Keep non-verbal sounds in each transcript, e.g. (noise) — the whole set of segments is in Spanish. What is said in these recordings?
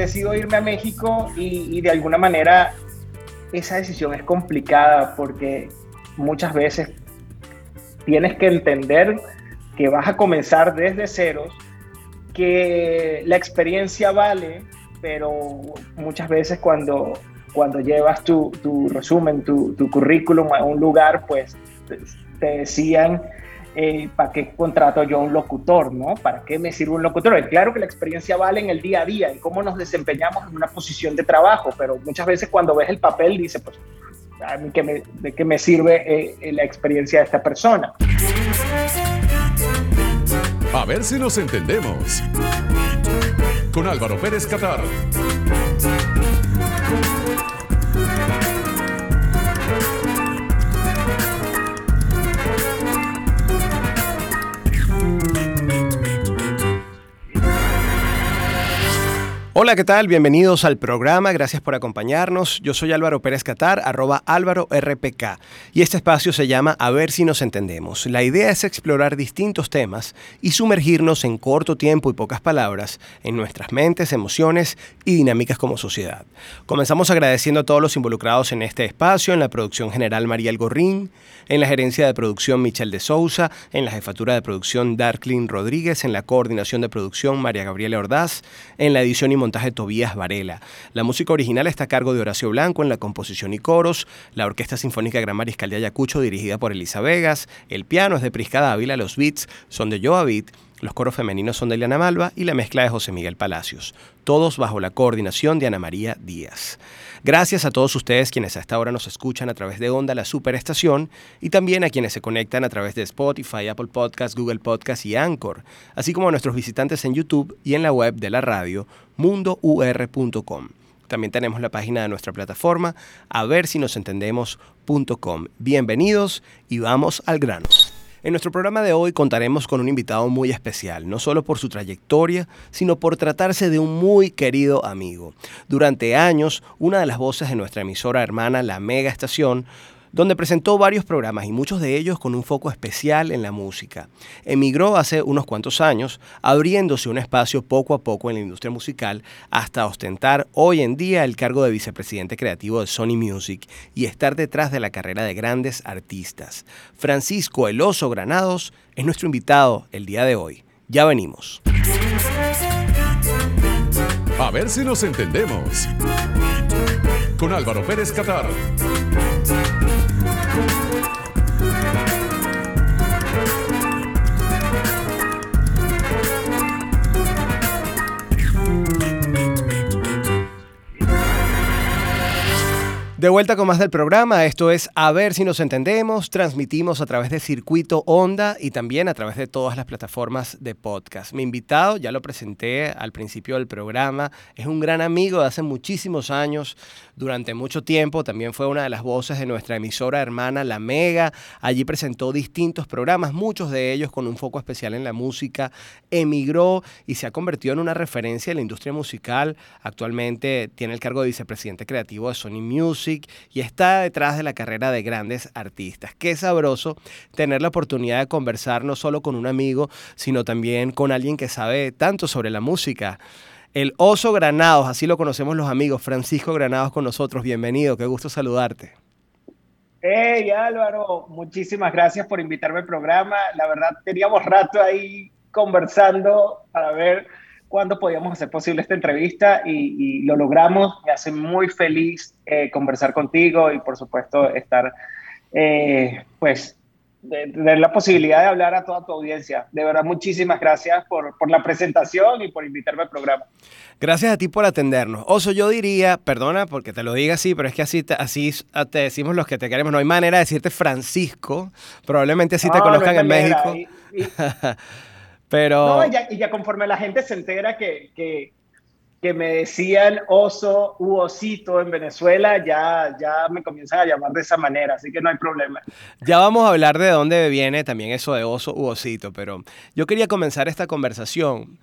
decido irme a México y, de alguna manera esa decisión es complicada porque muchas veces tienes que entender que vas a comenzar desde ceros, que la experiencia vale, pero muchas veces cuando, cuando llevas tu, tu resumen, tu, currículum a un lugar, pues te decían, eh, ¿para qué contrato yo un locutor? ¿no? ¿Para qué me sirve un locutor? Es claro que la experiencia vale en el día a día, en cómo nos desempeñamos en una posición de trabajo, pero muchas veces cuando ves el papel dice, pues, a mí me, ¿de qué me sirve eh, eh, la experiencia de esta persona? A ver si nos entendemos. Con Álvaro Pérez Catar. Hola, ¿qué tal? Bienvenidos al programa, gracias por acompañarnos. Yo soy Álvaro Pérez Catar, arroba Álvaro RPK, y este espacio se llama A ver si nos entendemos. La idea es explorar distintos temas y sumergirnos en corto tiempo y pocas palabras en nuestras mentes, emociones y dinámicas como sociedad. Comenzamos agradeciendo a todos los involucrados en este espacio, en la producción general María Algorrín, en la gerencia de producción Michelle de Sousa, en la jefatura de producción Darklin Rodríguez, en la coordinación de producción María Gabriela Ordaz, en la edición y montaje Tobías Varela. La música original está a cargo de Horacio Blanco en la composición y coros, la Orquesta Sinfónica Gran Mariscal de Ayacucho dirigida por Elisa Vegas, el piano es de Prisca Dávila, los beats son de Joa Beat, los coros femeninos son de Eliana Malva y la mezcla de José Miguel Palacios, todos bajo la coordinación de Ana María Díaz. Gracias a todos ustedes quienes a esta hora nos escuchan a través de Onda, la superestación, y también a quienes se conectan a través de Spotify, Apple Podcasts, Google Podcasts y Anchor, así como a nuestros visitantes en YouTube y en la web de la radio mundour.com. También tenemos la página de nuestra plataforma, a ver si nos entendemos.com. Bienvenidos y vamos al grano. En nuestro programa de hoy contaremos con un invitado muy especial, no solo por su trayectoria, sino por tratarse de un muy querido amigo. Durante años, una de las voces de nuestra emisora hermana, La Mega Estación, donde presentó varios programas y muchos de ellos con un foco especial en la música. Emigró hace unos cuantos años, abriéndose un espacio poco a poco en la industria musical hasta ostentar hoy en día el cargo de vicepresidente creativo de Sony Music y estar detrás de la carrera de grandes artistas. Francisco Eloso Granados es nuestro invitado el día de hoy. Ya venimos. A ver si nos entendemos. Con Álvaro Pérez Catar. De vuelta con más del programa, esto es A ver si nos entendemos, transmitimos a través de Circuito Onda y también a través de todas las plataformas de podcast. Mi invitado, ya lo presenté al principio del programa, es un gran amigo de hace muchísimos años, durante mucho tiempo, también fue una de las voces de nuestra emisora hermana La Mega, allí presentó distintos programas, muchos de ellos con un foco especial en la música, emigró y se ha convertido en una referencia en la industria musical, actualmente tiene el cargo de vicepresidente creativo de Sony Music, y está detrás de la carrera de grandes artistas. Qué sabroso tener la oportunidad de conversar no solo con un amigo, sino también con alguien que sabe tanto sobre la música. El Oso Granados, así lo conocemos los amigos, Francisco Granados con nosotros, bienvenido, qué gusto saludarte. Hey Álvaro, muchísimas gracias por invitarme al programa. La verdad, teníamos rato ahí conversando para ver cuándo podíamos hacer posible esta entrevista y, lo logramos. Me hace muy feliz eh, conversar contigo y por supuesto estar, eh, pues, tener la posibilidad de hablar a toda tu audiencia. De verdad, muchísimas gracias por, por, la presentación y por invitarme al programa. Gracias a ti por atendernos. Oso, yo diría, perdona porque te lo diga así, pero es que así te, así te decimos los que te queremos. No hay manera de decirte Francisco. Probablemente así te conozcan en México. (laughs) Pero... No, y ya, conforme la gente se entera que, que, que, me decían oso u osito en Venezuela, ya, ya me comienzan a llamar de esa manera, así que no hay problema. Ya vamos a hablar de dónde viene también eso de oso u osito, pero yo quería comenzar esta conversación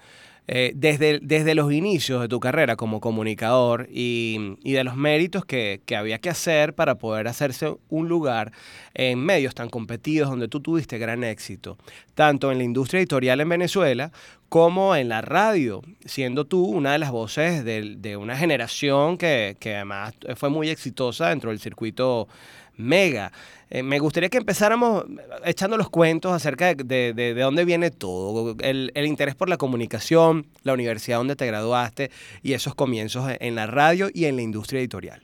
eh, desde, desde los inicios de tu carrera como comunicador y, de los méritos que, que, había que hacer para poder hacerse un lugar en medios tan competidos donde tú tuviste gran éxito, tanto en la industria editorial en Venezuela como en la radio, siendo tú una de las voces de, una generación que, que además fue muy exitosa dentro del circuito mega. Eh, me gustaría que empezáramos echando los cuentos acerca de, de, dónde viene todo, el, el, interés por la comunicación, la universidad donde te graduaste y esos comienzos en la radio y en la industria editorial.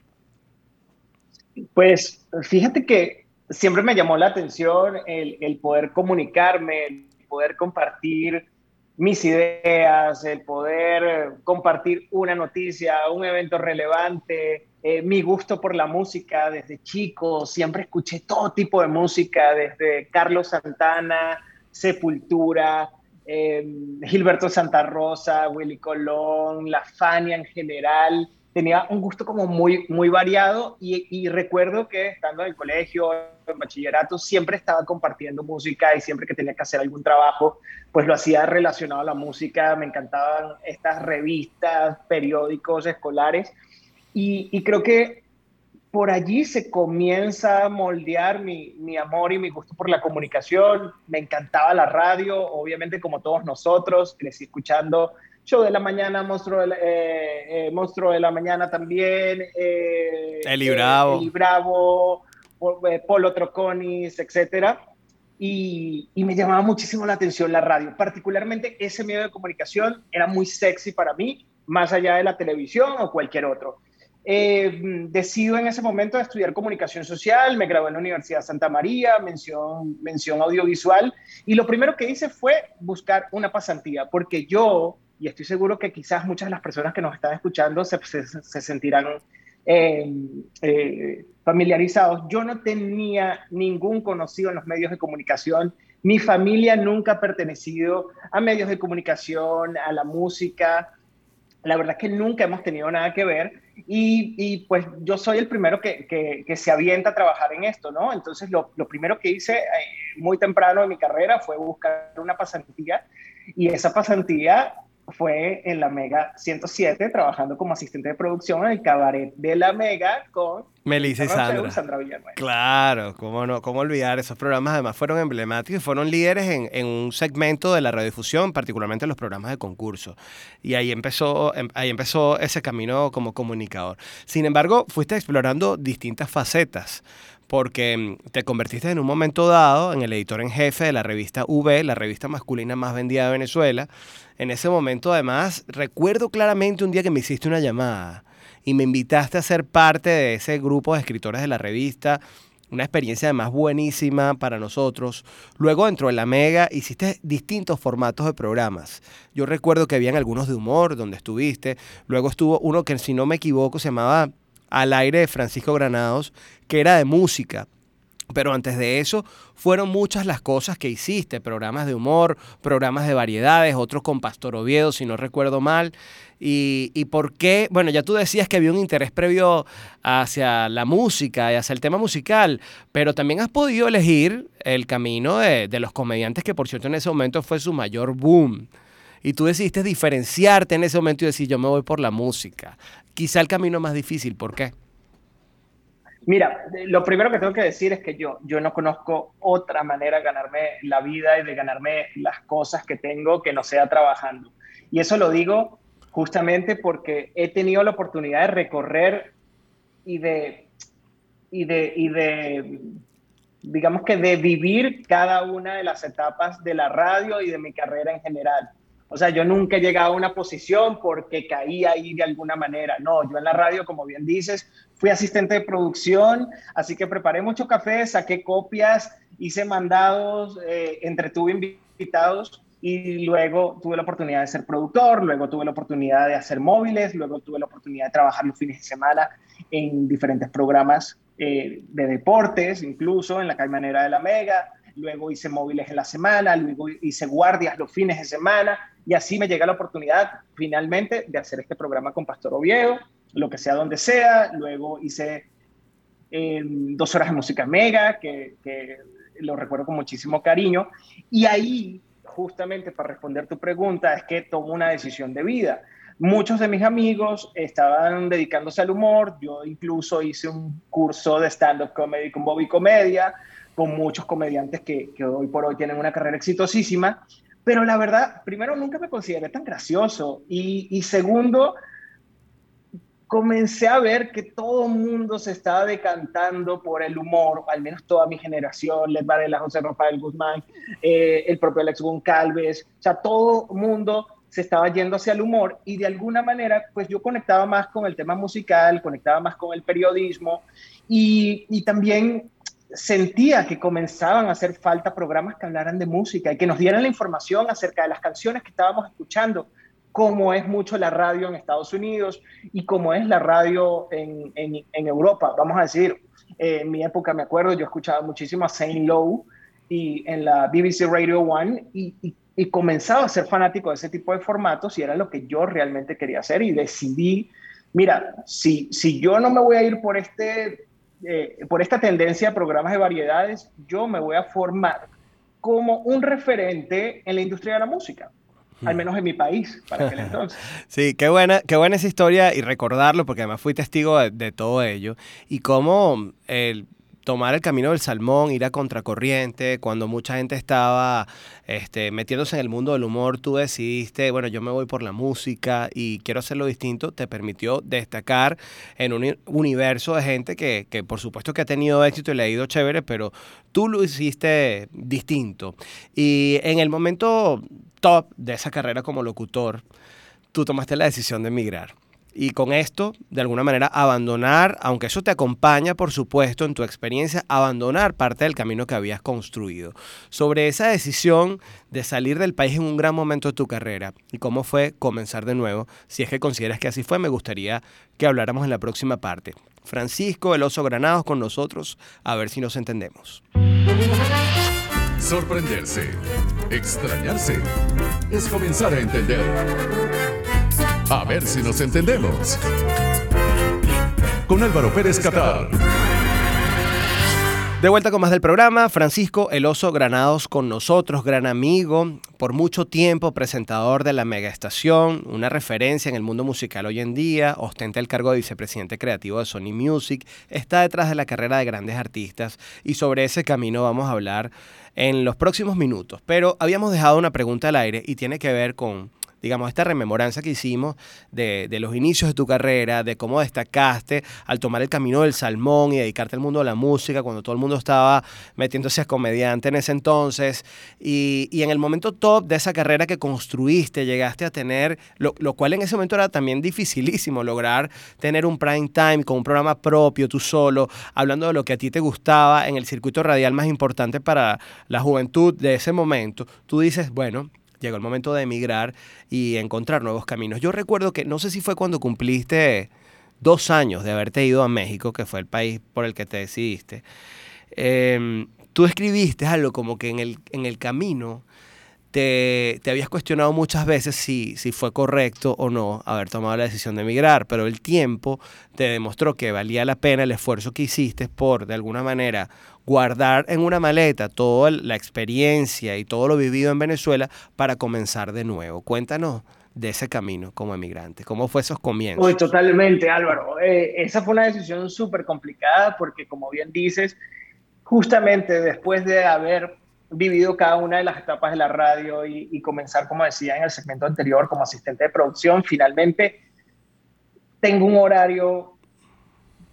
Pues fíjate que siempre me llamó la atención el, el poder comunicarme, el poder compartir mis ideas, el poder compartir una noticia, un evento relevante, eh, mi gusto por la música desde chico, siempre escuché todo tipo de música, desde Carlos Santana, Sepultura, em, Gilberto Santa Rosa, Willy Colón, La Fania en general. Tenía un gusto como muy, muy variado y, y recuerdo que estando en el colegio, en bachillerato, siempre estaba compartiendo música y siempre que tenía que hacer algún trabajo, pues lo hacía relacionado a la música. Me encantaban estas revistas, periódicos escolares y, creo que por allí se comienza a moldear mi, mi, amor y mi gusto por la comunicación. Me encantaba la radio, obviamente como todos nosotros, crecí escuchando Show de la Mañana, Monstruo de la, eh, eh, Monstruo de la Mañana también. Eh, Eli Bravo. Eli Bravo, Polo Troconis, etc. Y, y, me llamaba muchísimo la atención la radio. Particularmente ese medio de comunicación era muy sexy para mí, más allá de la televisión o cualquier otro. Eh, decido en ese momento estudiar comunicación social, me gradué en la Universidad de Santa María, mención, mención audiovisual, y lo primero que hice fue buscar una pasantía, porque yo, y estoy seguro que quizás muchas de las personas que nos están escuchando se, se, sentirán eh, eh, familiarizados, yo no tenía ningún conocido en los medios de comunicación, mi familia nunca ha pertenecido a medios de comunicación, a la música, la verdad es que nunca hemos tenido nada que ver. Y, pues yo soy el primero que, que, se avienta a trabajar en esto, ¿no? Entonces lo, lo primero que hice eh, muy temprano en mi carrera fue buscar una pasantía. Y esa pasantía fue en la Mega 107 trabajando como asistente de producción en el cabaret de la Mega con Melissa y Sandra. Claro, cómo no, cómo olvidar esos programas además fueron emblemáticos y fueron líderes en, en, un segmento de la radiodifusión, particularmente en los programas de concurso. Y ahí empezó, em, ahí empezó ese camino como comunicador. Sin embargo, fuiste explorando distintas facetas porque mm, te convertiste en un momento dado en el editor en jefe de la revista V, la revista masculina más vendida de Venezuela. En ese momento, además, recuerdo claramente un día que me hiciste una llamada y me invitaste a ser parte de ese grupo de escritores de la revista. Una experiencia además buenísima para nosotros. Luego dentro de la Mega hiciste distintos formatos de programas. Yo recuerdo que habían algunos de humor donde estuviste. Luego estuvo uno que si no me equivoco se llamaba al aire de Francisco Granados, que era de música. Pero antes de eso, fueron muchas las cosas que hiciste, programas de humor, programas de variedades, otros con Pastor Oviedo, si no recuerdo mal. Y, y, por qué, bueno, ya tú decías que había un interés previo hacia la música y hacia el tema musical, pero también has podido elegir el camino de, de los comediantes, que por cierto en ese momento fue su mayor boom y tú decidiste diferenciarte en ese momento y decir, yo me voy por la música. Quizá el camino más difícil, ¿por qué? Mira, lo primero que tengo que decir es que yo, yo no conozco otra manera de ganarme la vida y de ganarme las cosas que tengo que no sea trabajando. Y eso lo digo justamente porque he tenido la oportunidad de recorrer y de, y de, y de, digamos que de vivir cada una de las etapas de la radio y de mi carrera en general. O sea, yo nunca he llegado a una posición porque caí ahí de alguna manera. No, yo en la radio, como bien dices, fui asistente de producción, así que preparé mucho café, saqué copias, hice mandados, eh, entretuve invitados y luego tuve la oportunidad de ser productor, luego tuve la oportunidad de hacer móviles, luego tuve la oportunidad de trabajar los fines de semana en diferentes programas eh, de deportes, incluso en la Caimanera de la Mega, luego hice móviles en la semana, luego hice guardias los fines de semana y así me llega la oportunidad finalmente de hacer este programa con Pastor Oviedo, lo que sea donde sea, luego hice em, dos horas de música mega, que, que lo recuerdo con muchísimo cariño, y ahí justamente para responder tu pregunta, es que tomo una decisión de vida. Muchos de mis amigos estaban dedicándose al humor, yo incluso hice un curso de stand-up comedy con Bobby Comedia, con muchos comediantes que, que hoy por hoy tienen una carrera exitosísima, pero la verdad, primero, nunca me consideré tan gracioso. Y, y segundo, comencé a ver que todo el mundo se estaba decantando por el humor, al menos toda mi generación, Les Varela, José Rafael Guzmán, eh, el propio Alex Goncalves, o sea, todo el mundo se estaba yendo hacia el humor. Y de alguna manera, pues yo conectaba más con el tema musical, conectaba más con el periodismo. Y, y también sentía que comenzaban a hacer falta programas que hablaran de música y que nos dieran la información acerca de las canciones que estábamos escuchando, como es mucho la radio en Estados Unidos y como es la radio en, en, Europa. Vamos a decir, eh, en mi época me acuerdo, yo escuchaba muchísimo a Saint Lowe y en la BBC Radio One y, y, comenzaba a ser fanático de ese tipo de formatos y era lo que yo realmente quería hacer y decidí, mira, si, si yo no me voy a ir por, este, eh, por esta tendencia a programas de variedades, yo me voy a formar como un referente en la industria de la música al menos en mi país, para aquel entonces. (laughs) sí, qué buena, qué buena esa historia y recordarlo, porque además fui testigo de, todo ello, y cómo el tomar el camino del salmón, ir a contracorriente, cuando mucha gente estaba este, metiéndose en el mundo del humor, tú decidiste, bueno, yo me voy por la música y quiero hacerlo distinto, te permitió destacar en un universo de gente que, que por supuesto que ha tenido éxito y le ha ido chévere, pero tú lo hiciste distinto. Y en el momento top de esa carrera como locutor, tú tomaste la decisión de emigrar. Y con esto, de alguna manera, abandonar, aunque eso te acompaña, por supuesto, en tu experiencia, abandonar parte del camino que habías construido. Sobre esa decisión de salir del país en un gran momento de tu carrera y cómo fue comenzar de nuevo, si es que consideras que así fue, me gustaría que habláramos en la próxima parte. Francisco, el oso Granados, con nosotros, a ver si nos entendemos. Sorprenderse, extrañarse, es comenzar a entender. A ver si nos entendemos. Con Álvaro Pérez Catar. De vuelta con más del programa, Francisco El Oso Granados con nosotros, gran amigo, por mucho tiempo presentador de la Mega Estación, una referencia en el mundo musical hoy en día, ostenta el cargo de vicepresidente creativo de Sony Music, está detrás de la carrera de grandes artistas y sobre ese camino vamos a hablar en los próximos minutos. Pero habíamos dejado una pregunta al aire y tiene que ver con digamos, esta rememoranza que hicimos de, los inicios de tu carrera, de cómo destacaste al tomar el camino del salmón y dedicarte al mundo de la música, cuando todo el mundo estaba metiéndose a comediante en ese entonces, y, en el momento top de esa carrera que construiste, llegaste a tener, lo, lo, cual en ese momento era también dificilísimo, lograr tener un prime time con un programa propio, tú solo, hablando de lo que a ti te gustaba en el circuito radial más importante para la juventud de ese momento, tú dices, bueno, llegó el momento de emigrar y encontrar nuevos caminos. Yo recuerdo que, no sé si fue cuando cumpliste dos años de haberte ido a México, que fue el país por el que te decidiste, em, tú escribiste algo como que en el, en el camino te, te, habías cuestionado muchas veces si, si fue correcto o no haber tomado la decisión de emigrar, pero el tiempo te demostró que valía la pena el esfuerzo que hiciste por, de alguna manera, guardar en una maleta toda la experiencia y todo lo vivido en Venezuela para comenzar de nuevo. Cuéntanos de ese camino como emigrante? ¿Cómo fue esos comienzos? Uy, totalmente, Álvaro. Eh, esa fue una decisión súper complicada porque, como bien dices, justamente después de haber vivido cada una de las etapas de la radio y, y comenzar, como decía en el segmento anterior, como asistente de producción, finalmente tengo un horario,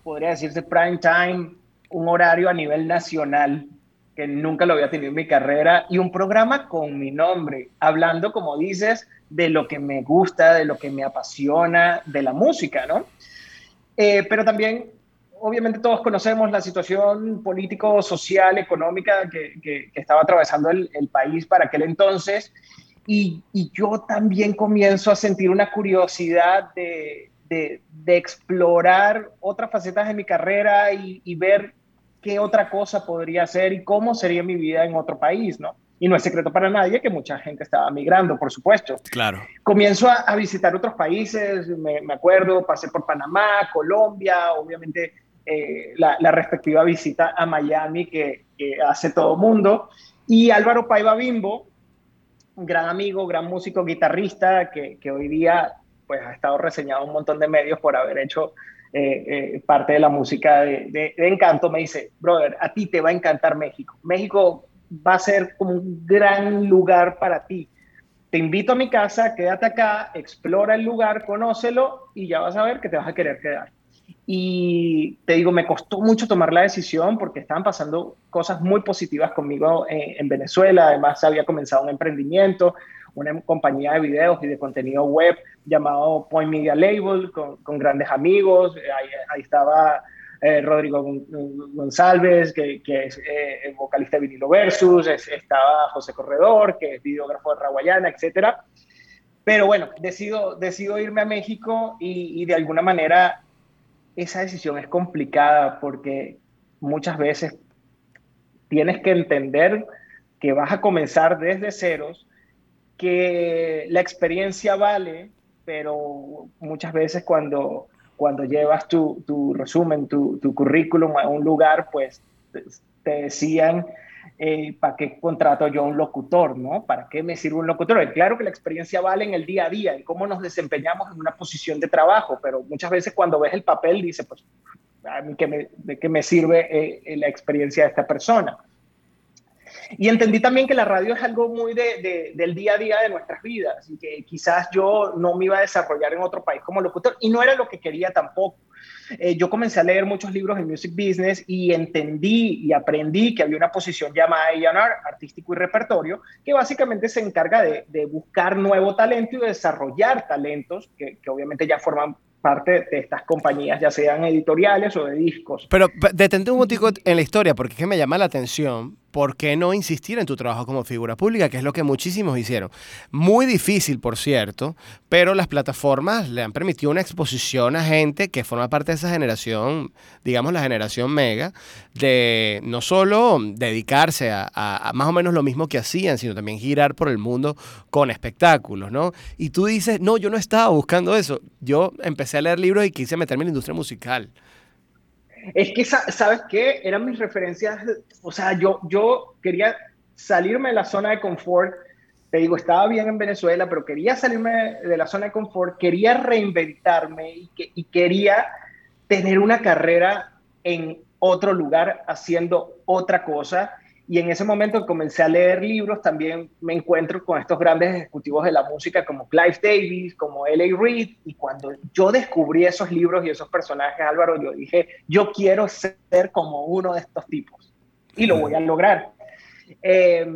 podría decirse prime time, un horario a nivel nacional que nunca lo había tenido en mi carrera y un programa con mi nombre, hablando, como dices, de lo que me gusta, de lo que me apasiona, de la música, ¿no? Eh, pero también, obviamente todos conocemos la situación político, social, económica que, estaba atravesando el, país para aquel entonces y, yo también comienzo a sentir una curiosidad de, de, explorar otras facetas de mi carrera y, y ver qué otra cosa podría hacer y cómo sería mi vida en otro país, ¿no? Y no es secreto para nadie que mucha gente estaba migrando, por supuesto. Claro. Comienzo a, visitar otros países, me, acuerdo, pasé por Panamá, Colombia, obviamente eh, la, respectiva visita a Miami que, hace todo mundo. Y Álvaro Paiva Bimbo, gran amigo, gran músico, guitarrista, que, que hoy día pues, ha estado reseñado un montón de medios por haber hecho eh, eh, parte de la música de, Encanto, me dice, brother, a ti te va a encantar México. México va a ser como un gran lugar para ti. Te invito a mi casa, quédate acá, explora el lugar, conócelo y ya vas a ver que te vas a querer quedar. Y te digo, me costó mucho tomar la decisión porque estaban pasando cosas muy positivas conmigo en, en Venezuela. Además, había comenzado un emprendimiento, una compañía de videos y de contenido web llamado Point Media Label, con, grandes amigos. Ahí, ahí estaba eh, Rodrigo González, que, que es eh, vocalista de Vinilo Versus, estaba José Corredor, que es videógrafo de Raguayana, etc. Pero bueno, decido, decido irme a México y, y de alguna manera esa decisión es complicada porque muchas veces tienes que entender que vas a comenzar desde ceros que la experiencia vale, pero muchas veces cuando, cuando llevas tu, tu resumen, tu, tu, currículum a un lugar, pues te, decían, eh, ¿para qué contrato yo un locutor? ¿no? ¿Para qué me sirve un locutor? Y claro que la experiencia vale en el día a día, en cómo nos desempeñamos en una posición de trabajo, pero muchas veces cuando ves el papel dices, pues, ¿a mí qué me, ¿de qué me sirve eh, la experiencia de esta persona? Y entendí también que la radio es algo muy de, del día a día de nuestras vidas y que quizás yo no me iba a desarrollar en otro país como locutor y no era lo que quería tampoco. Eh, yo comencé a leer muchos libros de music business y entendí y aprendí que había una posición llamada A&R, artístico y repertorio, que básicamente se encarga de, de, buscar nuevo talento y de desarrollar talentos que, que obviamente ya forman parte de estas compañías, ya sean editoriales o de discos. Pero detente un motivo en la historia, porque es que me llama la atención, ¿por qué no insistir en tu trabajo como figura pública? Que es lo que muchísimos hicieron. Muy difícil, por cierto, pero las plataformas le han permitido una exposición a gente que forma parte de esa generación, digamos la generación mega, de no solo dedicarse a, más o menos lo mismo que hacían, sino también girar por el mundo con espectáculos, ¿no? Y tú dices, no, yo no estaba buscando eso. Yo empecé a leer libros y quise meterme en la industria musical. Es que, ¿sabes qué? Eran mis referencias, o sea, yo, yo quería salirme de la zona de confort. Te digo, estaba bien en Venezuela, pero quería salirme de la zona de confort, quería reinventarme y, que, y quería tener una carrera en otro lugar haciendo otra cosa y en ese momento comencé a leer libros, también me encuentro con estos grandes ejecutivos de la música como Clive Davis, como L.A. Reid, y cuando yo descubrí esos libros y esos personajes, Álvaro, yo dije, yo quiero ser como uno de estos tipos y lo voy a lograr. Eh,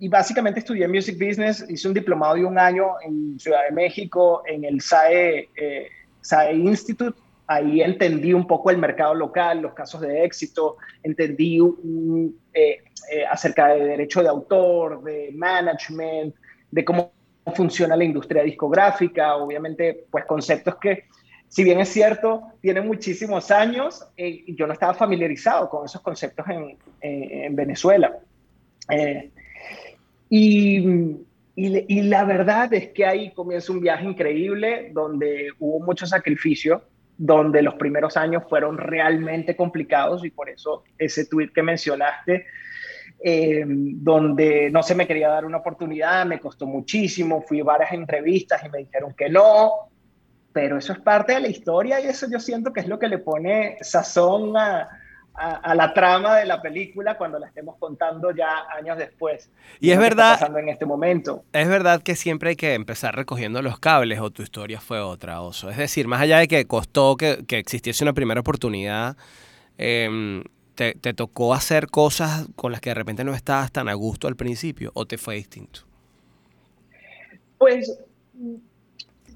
y básicamente estudié Music Business, hice un diplomado de un año en Ciudad de México, en el SAE, eh, SAE Institute, ahí entendí un poco el mercado local, los casos de éxito, entendí un, eh, eh, acerca de derecho de autor, de management, de cómo funciona la industria discográfica, obviamente, pues conceptos que, si bien es cierto, tienen muchísimos años, eh, yo no estaba familiarizado con esos conceptos en, en Venezuela. Eh, y, y, la verdad es que ahí comienza un viaje increíble donde hubo mucho sacrificio, donde los primeros años fueron realmente complicados y por eso ese tweet que mencionaste eh, donde no se me quería dar una oportunidad, me costó muchísimo, fui a varias entrevistas y me dijeron que no, pero eso es parte de la historia y eso yo siento que es lo que le pone sazón a, a, a, la trama de la película cuando la estemos contando ya años después. Y es verdad. pasando en este momento. Es verdad que siempre hay que empezar recogiendo los cables o tu historia fue otra, Oso. Es decir, más allá de que costó que, que existiese una primera oportunidad, eh, te, te, tocó hacer cosas con las que de repente no estabas tan a gusto al principio o te fue distinto? Pues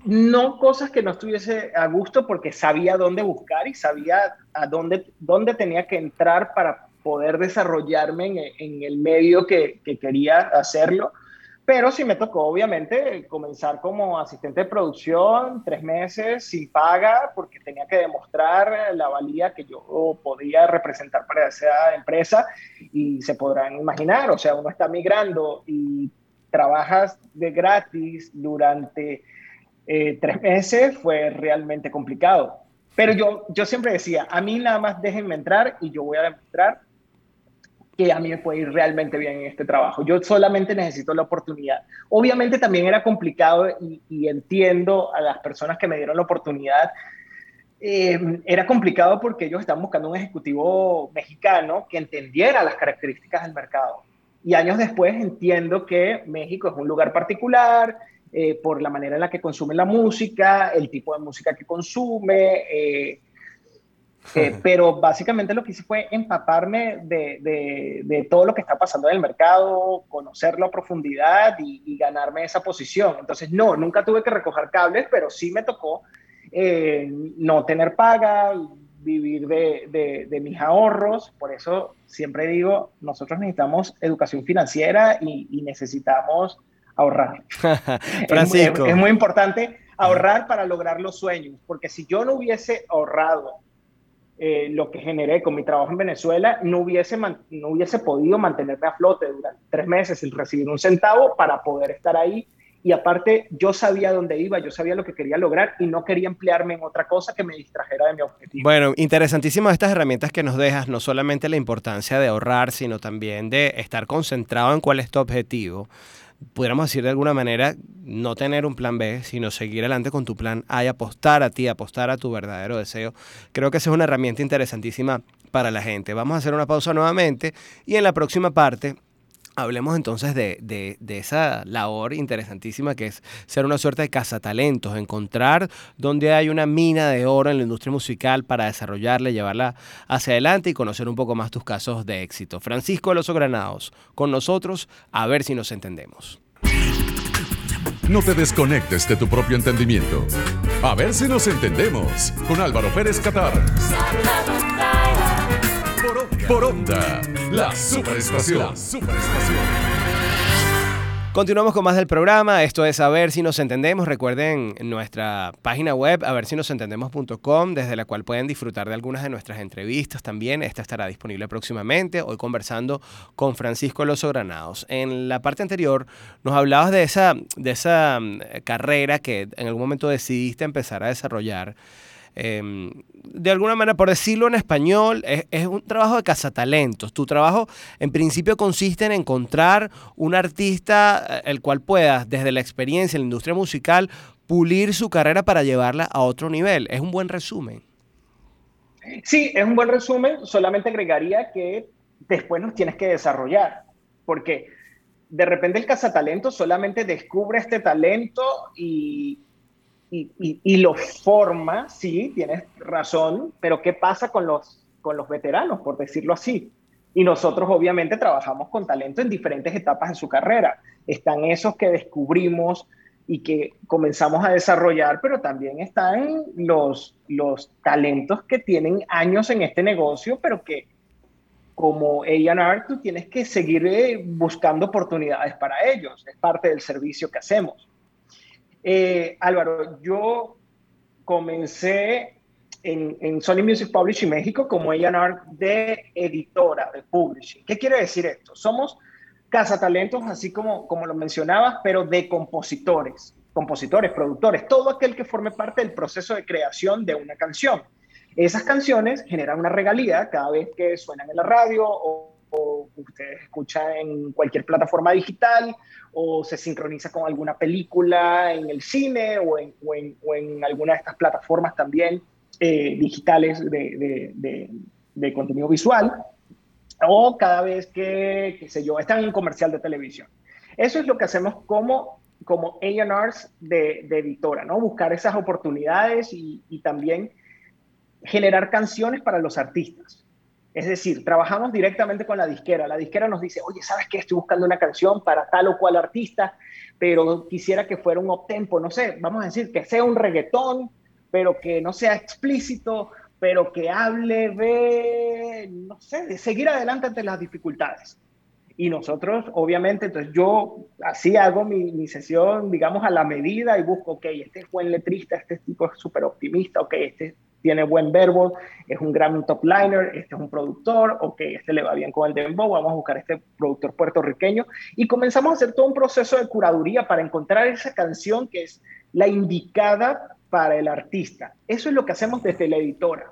no cosas que no estuviese a gusto porque sabía dónde buscar y sabía a dónde, dónde tenía que entrar para poder desarrollarme en, en el medio que, que quería hacerlo. Pero sí me tocó, obviamente, comenzar como asistente de producción, tres meses sin paga, porque tenía que demostrar la valía que yo podía representar para esa empresa. Y se podrán imaginar, o sea, uno está migrando y trabajas de gratis durante eh, tres meses, fue realmente complicado. Pero yo, yo siempre decía, a mí nada más déjenme entrar y yo voy a demostrar que a mí me puede ir realmente bien en este trabajo. Yo solamente necesito la oportunidad. Obviamente también era complicado y, entiendo a las personas que me dieron la oportunidad. Eh, era complicado porque ellos estaban buscando un ejecutivo mexicano que entendiera las características del mercado. Y años después entiendo que México es un lugar particular, eh, por la manera en la que consume la música, el tipo de música que consume, eh, eh, (laughs) pero básicamente lo que hice fue empaparme de, de, todo lo que está pasando en el mercado, conocerlo a profundidad y, ganarme esa posición. Entonces, no, nunca tuve que recoger cables, pero sí me tocó eh, no tener paga, vivir de, de, mis ahorros. Por eso siempre digo, nosotros necesitamos educación financiera y, necesitamos ahorrar. (laughs) Francisco. es muy importante ahorrar para lograr los sueños, porque si yo no hubiese ahorrado eh, lo que generé con mi trabajo en Venezuela, no hubiese, no hubiese podido mantenerme a flote durante tres meses sin recibir un centavo para poder estar ahí. Y aparte, yo sabía dónde iba, yo sabía lo que quería lograr y no quería emplearme en otra cosa que me distrajera de mi objetivo. Bueno, interesantísimas estas herramientas que nos dejas, no solamente la importancia de ahorrar, sino también de estar concentrado en cuál es tu objetivo pudiéramos decir de alguna manera, no tener un plan B, sino seguir adelante con tu plan A y apostar a ti, apostar a tu verdadero deseo. Creo que esa es una herramienta interesantísima para la gente. Vamos a hacer una pausa nuevamente y en la próxima parte Hablemos entonces de, de, esa labor interesantísima que es ser una suerte de cazatalentos, encontrar donde hay una mina de oro en la industria musical para desarrollarla, llevarla hacia adelante y conocer un poco más tus casos de éxito. Francisco Alonso Granados, con nosotros, a ver si nos entendemos. No te desconectes de tu propio entendimiento. A ver si nos entendemos con Álvaro Pérez Catar. Por onda, la superestación. Continuamos con más del programa. Esto es A ver si nos entendemos. Recuerden nuestra página web, a ver si nos entendemos.com, desde la cual pueden disfrutar de algunas de nuestras entrevistas también. Esta estará disponible próximamente. Hoy conversando con Francisco Loso Granados. En la parte anterior nos hablabas de esa, de esa mm, carrera que en algún momento decidiste empezar a desarrollar. Em, de alguna manera, por decirlo en español, es, un trabajo de cazatalentos. Tu trabajo, en principio, consiste en encontrar un artista eh, el cual pueda, desde la experiencia en la industria musical, pulir su carrera para llevarla a otro nivel. Es un buen resumen. Sí, es un buen resumen. Solamente agregaría que después nos tienes que desarrollar, porque de repente el cazatalento solamente descubre este talento y, y, lo forma, sí, tienes razón, pero ¿qué pasa con los, con los veteranos, por decirlo así? Y nosotros obviamente trabajamos con talento en diferentes etapas de su carrera. Están esos que descubrimos y que comenzamos a desarrollar, pero también están los, los talentos que tienen años en este negocio, pero que como A&R tú tienes que seguir eh, buscando oportunidades para ellos. Es parte del servicio que hacemos. Eh, Álvaro, yo comencé en, Sony Music Publishing México como A&R de editora, de publishing. ¿Qué quiere decir esto? Somos cazatalentos, así como, como lo mencionabas, pero de compositores, compositores, productores, todo aquel que forme parte del proceso de creación de una canción. Esas canciones generan una regalía cada vez que suenan en la radio o o ustedes escuchan en cualquier plataforma digital o se sincroniza con alguna película en el cine o en, o alguna de estas plataformas también eh, digitales de, de, de, contenido visual o cada vez que, qué sé yo, están en un comercial de televisión. Eso es lo que hacemos como, como A&Rs de, editora, ¿no? Buscar esas oportunidades y también generar canciones para los artistas. Es decir, trabajamos directamente con la disquera. La disquera nos dice, oye, ¿sabes qué? Estoy buscando una canción para tal o cual artista, pero quisiera que fuera un optempo, no sé, vamos a decir que sea un reggaetón, pero que no sea explícito, pero que hable de, no sé, de seguir adelante ante las dificultades. Y nosotros, obviamente, entonces yo así hago mi, sesión, digamos, a la medida y busco, ok, este es buen letrista, este tipo es súper optimista, ok, este tiene buen verbo, es un gran top liner, este es un productor, ok, este le va bien con el dembow, vamos a buscar este productor puertorriqueño y comenzamos a hacer todo un proceso de curaduría para encontrar esa canción que es la indicada para el artista. Eso es lo que hacemos desde la editora.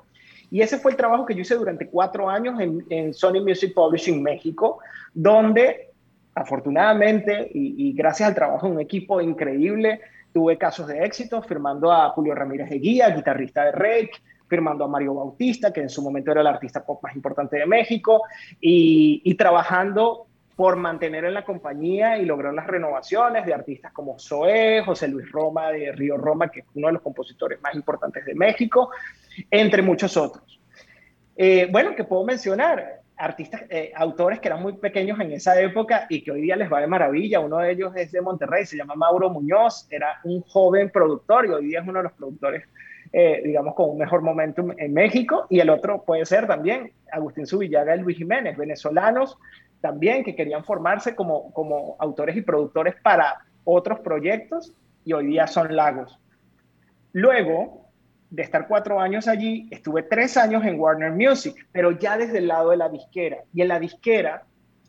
Y ese fue el trabajo que yo hice durante cuatro años en, Sony Music Publishing México, donde afortunadamente y, gracias al trabajo de un equipo increíble, tuve casos de éxito firmando a Julio Ramírez de Guía, guitarrista de Rake, firmando a Mario Bautista, que en su momento era el artista pop más importante de México, y, trabajando por mantener en la compañía y lograr las renovaciones de artistas como Zoé, José Luis Roma de Río Roma, que es uno de los compositores más importantes de México, entre muchos otros. Eh, bueno, que puedo mencionar artistas, eh, autores que eran muy pequeños en esa época y que hoy día les va de maravilla. Uno de ellos es de Monterrey, se llama Mauro Muñoz, era un joven productor y hoy día es uno de los productores, eh, digamos, con un mejor momentum en México. Y el otro puede ser también Agustín Subillaga y Luis Jiménez, venezolanos también que querían formarse como, como autores y productores para otros proyectos y hoy día son lagos. Luego de estar cuatro años allí, estuve tres años en Warner Music, pero ya desde el lado de la disquera. Y en la disquera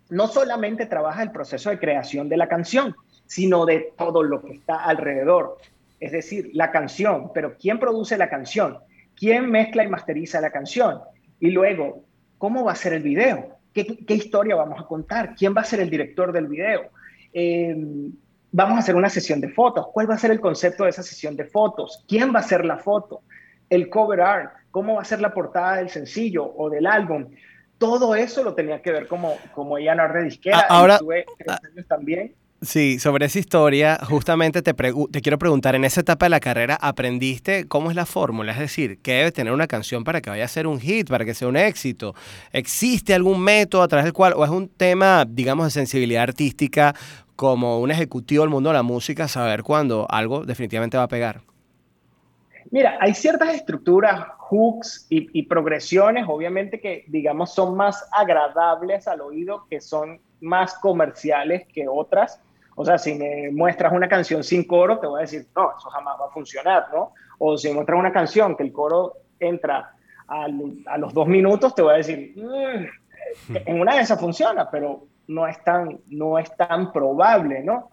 no solamente trabaja el proceso de creación de la canción, sino de todo lo que está alrededor. Es decir, la canción, pero ¿quién produce la canción? ¿Quién mezcla y masteriza la canción? Y luego, ¿cómo va a ser el video? ¿Qué, historia vamos a contar? ¿Quién va a ser el director del video? Em, vamos a hacer una sesión de fotos. ¿Cuál va a ser el concepto de esa sesión de fotos? ¿Quién va a hacer la foto? El cover art. ¿Cómo va a ser la portada del sencillo o del álbum? Todo eso lo tenía que ver como, como ella de disquera. Ahora, también Sí, sobre esa historia, justamente te, te quiero preguntar, en esa etapa de la carrera, ¿aprendiste cómo es la fórmula? Es decir, ¿qué debe tener una canción para que vaya a ser un hit, para que sea un éxito? ¿Existe algún método a través del cual, o es un tema, digamos, de sensibilidad artística, como un ejecutivo del mundo de la música, saber cuándo algo definitivamente va a pegar? Mira, hay ciertas estructuras, hooks y, progresiones, obviamente que, digamos, son más agradables al oído, que son más comerciales que otras o sea, si me muestras una canción sin coro, te voy a decir, no, eso jamás va a funcionar, ¿no? O si me muestras una canción que el coro entra a los dos minutos, te voy a decir, mm, en una de esas funciona, pero no es tan, no es tan probable, ¿no?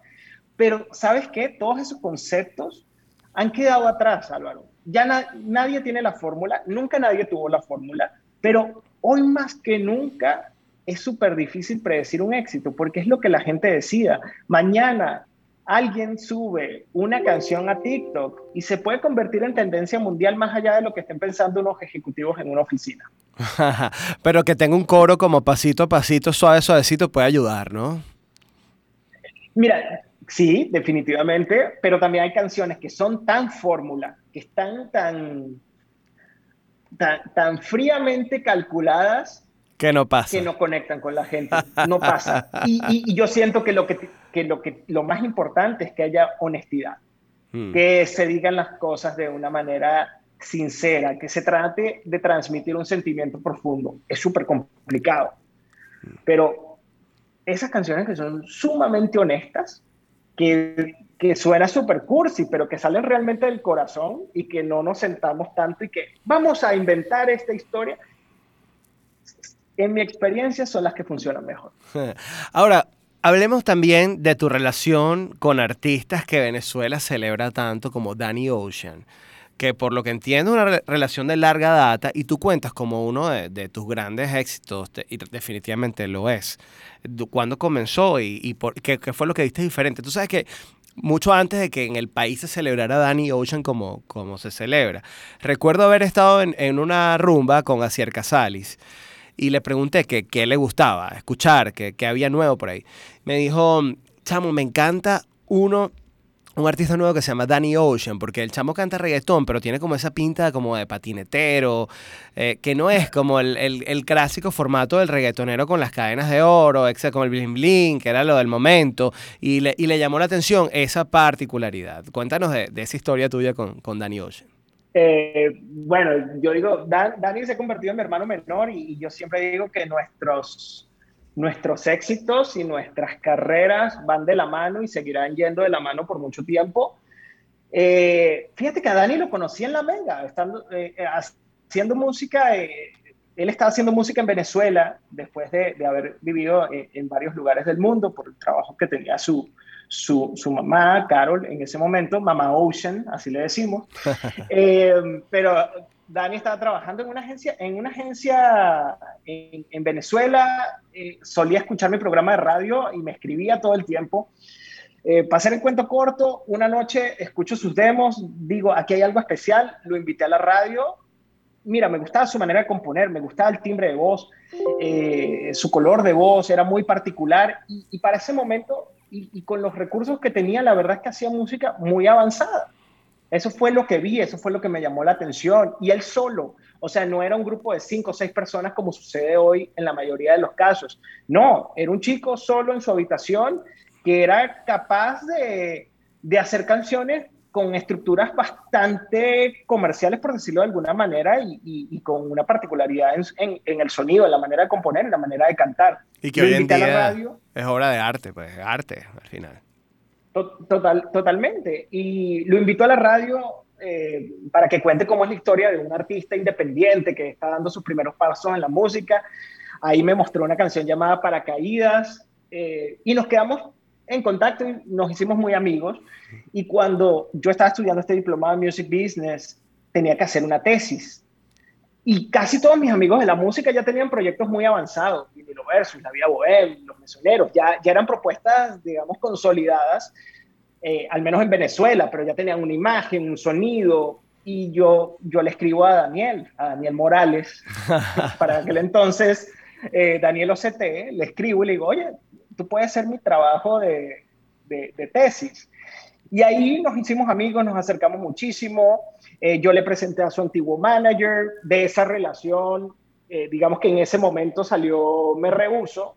Pero, ¿sabes qué? Todos esos conceptos han quedado atrás, Álvaro. Ya nadie tiene la fórmula, nunca nadie tuvo la fórmula, pero hoy más que nunca es súper difícil predecir un éxito porque es lo que la gente decida. Mañana alguien sube una canción a TikTok y se puede convertir en tendencia mundial más allá de lo que estén pensando unos ejecutivos en una oficina. (laughs) Pero que tenga un coro como pasito a pasito, suave, suavecito, puede ayudar, ¿no? Mira, sí, definitivamente, pero también hay canciones que son tan fórmula, que están tan, tan, tan fríamente calculadas que no pasa. Que no conectan con la gente. No pasa. (laughs) Y, yo siento que lo, que, lo, que lo más importante es que haya honestidad. Hmm. Que se digan las cosas de una manera sincera, que se trate de transmitir un sentimiento profundo. Es súper complicado. Hmm. Pero esas canciones que son sumamente honestas, que, que suena súper cursi, pero que salen realmente del corazón y que no nos sentamos tanto y que vamos a inventar esta historia en mi experiencia son las que funcionan mejor. (laughs) Ahora, hablemos también de tu relación con artistas que Venezuela celebra tanto como Danny Ocean que por lo que entiendo una relación de larga data y tú cuentas como uno de, tus grandes éxitos, y definitivamente lo es. ¿Cuándo comenzó y, por, qué, fue lo que diste diferente? Tú sabes que mucho antes de que en el país se celebrara Danny Ocean como, como se celebra, recuerdo haber estado en, en una rumba con Acier Casalis y le pregunté qué le gustaba escuchar, qué había nuevo por ahí. Me dijo, chamo, me encanta uno, un artista nuevo que se llama Danny Ocean, porque el chamo canta reggaetón, pero tiene como esa pinta como de patinetero, eh, que no es como el, el, clásico formato del reggaetonero con las cadenas de oro, como el bling bling, que era lo del momento, y le, y le llamó la atención esa particularidad. Cuéntanos de, de esa historia tuya con, con Danny Ocean. Eh, bueno, yo digo, Dani se ha convertido en mi hermano menor y, yo siempre digo que nuestros, nuestros éxitos y nuestras carreras van de la mano y seguirán yendo de la mano por mucho tiempo. Eh, fíjate que a Dani lo conocí en La Mega, estando, eh, haciendo música. él estaba haciendo música en Venezuela después de, de haber vivido en varios lugares del mundo por el trabajo que tenía su, su, su, mamá, Carol, en ese momento, mamá Ocean, así le decimos. (laughs) Eh, pero Dani estaba trabajando en una agencia, en, Venezuela, eh, solía escuchar mi programa de radio y me escribía todo el tiempo. Eh, para hacer el cuento corto, una noche escucho sus demos, digo, aquí hay algo especial, lo invité a la radio. Mira, me gustaba su manera de componer, me gustaba el timbre de voz, eh, su color de voz era muy particular y, para ese momento y, con los recursos que tenía, la verdad es que hacía música muy avanzada. Eso fue lo que vi, eso fue lo que me llamó la atención. Y él solo, o sea, no era un grupo de cinco o seis personas como sucede hoy en la mayoría de los casos. No, era un chico solo en su habitación que era capaz de, hacer canciones con estructuras bastante comerciales, por decirlo de alguna manera, y, con una particularidad en, el sonido, en la manera de componer, en la manera de cantar. Y que hoy en día es obra de arte, pues arte al final. Total, totalmente. Y lo invito a la radio eh, para que cuente cómo es la historia de un artista independiente que está dando sus primeros pasos en la música. Ahí me mostró una canción llamada Paracaídas eh, y nos quedamos en contacto y nos hicimos muy amigos. Y cuando yo estaba estudiando este diplomado de Music Business, tenía que hacer una tesis. Y casi todos mis amigos de la música ya tenían proyectos muy avanzados, Vinilo Versus, La Vía Bohem, Los Mesoneros, ya, ya eran propuestas, digamos, consolidadas, eh, al menos en Venezuela, pero ya tenían una imagen, un sonido, y yo, yo le escribo a Daniel, a Daniel Morales, (laughs) para aquel entonces, eh, Daniel OCT, le escribo y le digo, oye, tú puedes ser mi trabajo de, de, tesis. Y ahí nos hicimos amigos, nos acercamos muchísimo. Eh, yo le presenté a su antiguo manager de esa relación. Eh, digamos que en ese momento salió Me Rehuso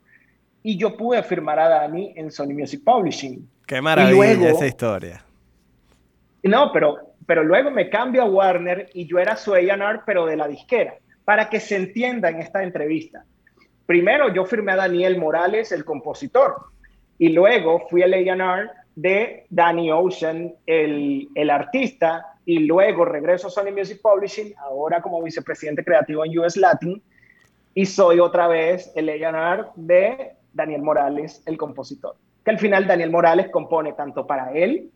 y yo pude firmar a Dani en Sony Music Publishing. Qué maravilla esa historia. No, pero, pero luego me cambio a Warner y yo era su A&R, pero de la disquera, para que se entienda en esta entrevista. Primero yo firmé a Daniel Morales, el compositor, y luego fui el A&R de Danny Ocean, el, el, artista, y luego regreso a Sony Music Publishing, ahora como vicepresidente creativo en US Latin, y soy otra vez el A&R de Daniel Morales, el compositor. Que al final Daniel Morales compone tanto para él,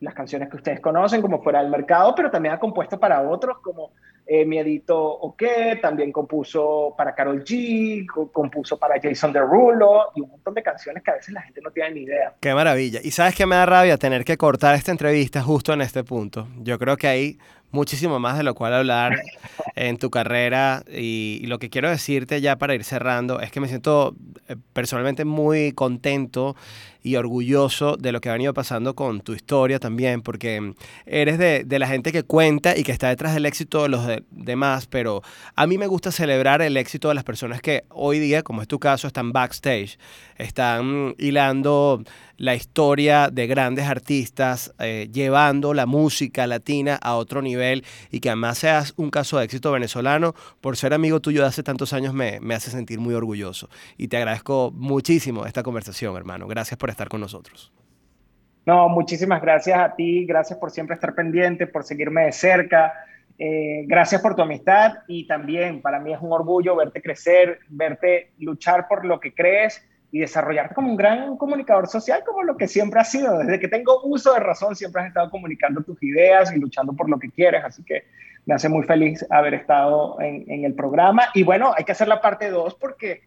las canciones que ustedes conocen, como fuera del mercado, pero también ha compuesto para otros como eh, Miedito OK, también compuso para Carol G, compuso para Jason Derulo y un montón de canciones que a veces la gente no tiene ni idea. Qué maravilla. Y sabes que me da rabia tener que cortar esta entrevista justo en este punto. Yo creo que hay muchísimo más de lo cual hablar (laughs) en tu carrera y, lo que quiero decirte ya para ir cerrando es que me siento eh, personalmente muy contento y orgulloso de lo que ha venido pasando con tu historia también, porque eres de, la gente que cuenta y que está detrás del éxito de los demás, pero a mí me gusta celebrar el éxito de las personas que hoy día, como es tu caso, están backstage, están hilando la historia de grandes artistas, eh, llevando la música latina a otro nivel y que además seas un caso de éxito venezolano, por ser amigo tuyo de hace tantos años me, me hace sentir muy orgulloso. Y te agradezco muchísimo esta conversación, hermano. Gracias por estar con nosotros. No, muchísimas gracias a ti, gracias por siempre estar pendiente, por seguirme de cerca. Eh, gracias por tu amistad y también para mí es un orgullo verte crecer, verte luchar por lo que crees y desarrollarte como un gran comunicador social, como lo que siempre has sido. Desde que tengo uso de razón, siempre has estado comunicando tus ideas y luchando por lo que quieres. Así que me hace muy feliz haber estado en, en el programa. Y bueno, hay que hacer la parte 2 porque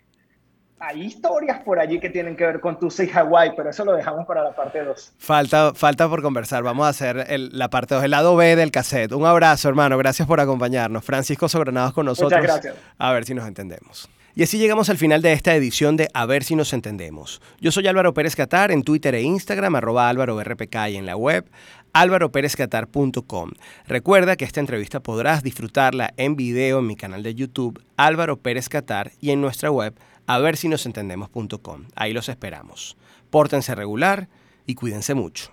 hay historias por allí que tienen que ver con tu y Hawaii, pero eso lo dejamos para la parte 2. Falta, falta por conversar. Vamos a hacer la parte 2, el lado B del cassette. Un abrazo, hermano. Gracias por acompañarnos. Francisco Sogranados con nosotros. Muchas gracias. A ver si nos entendemos. Y así llegamos al final de esta edición de A ver si nos entendemos. Yo soy Álvaro Pérez Catar en Twitter e Instagram, arroba Álvaro RPK y en la web álvaroperezcatar.com. Recuerda que esta entrevista podrás disfrutarla en video en mi canal de YouTube Álvaro Pérez Catar y en nuestra web a ver si nos entendemos.com. Ahí los esperamos. Pórtense regular y cuídense mucho.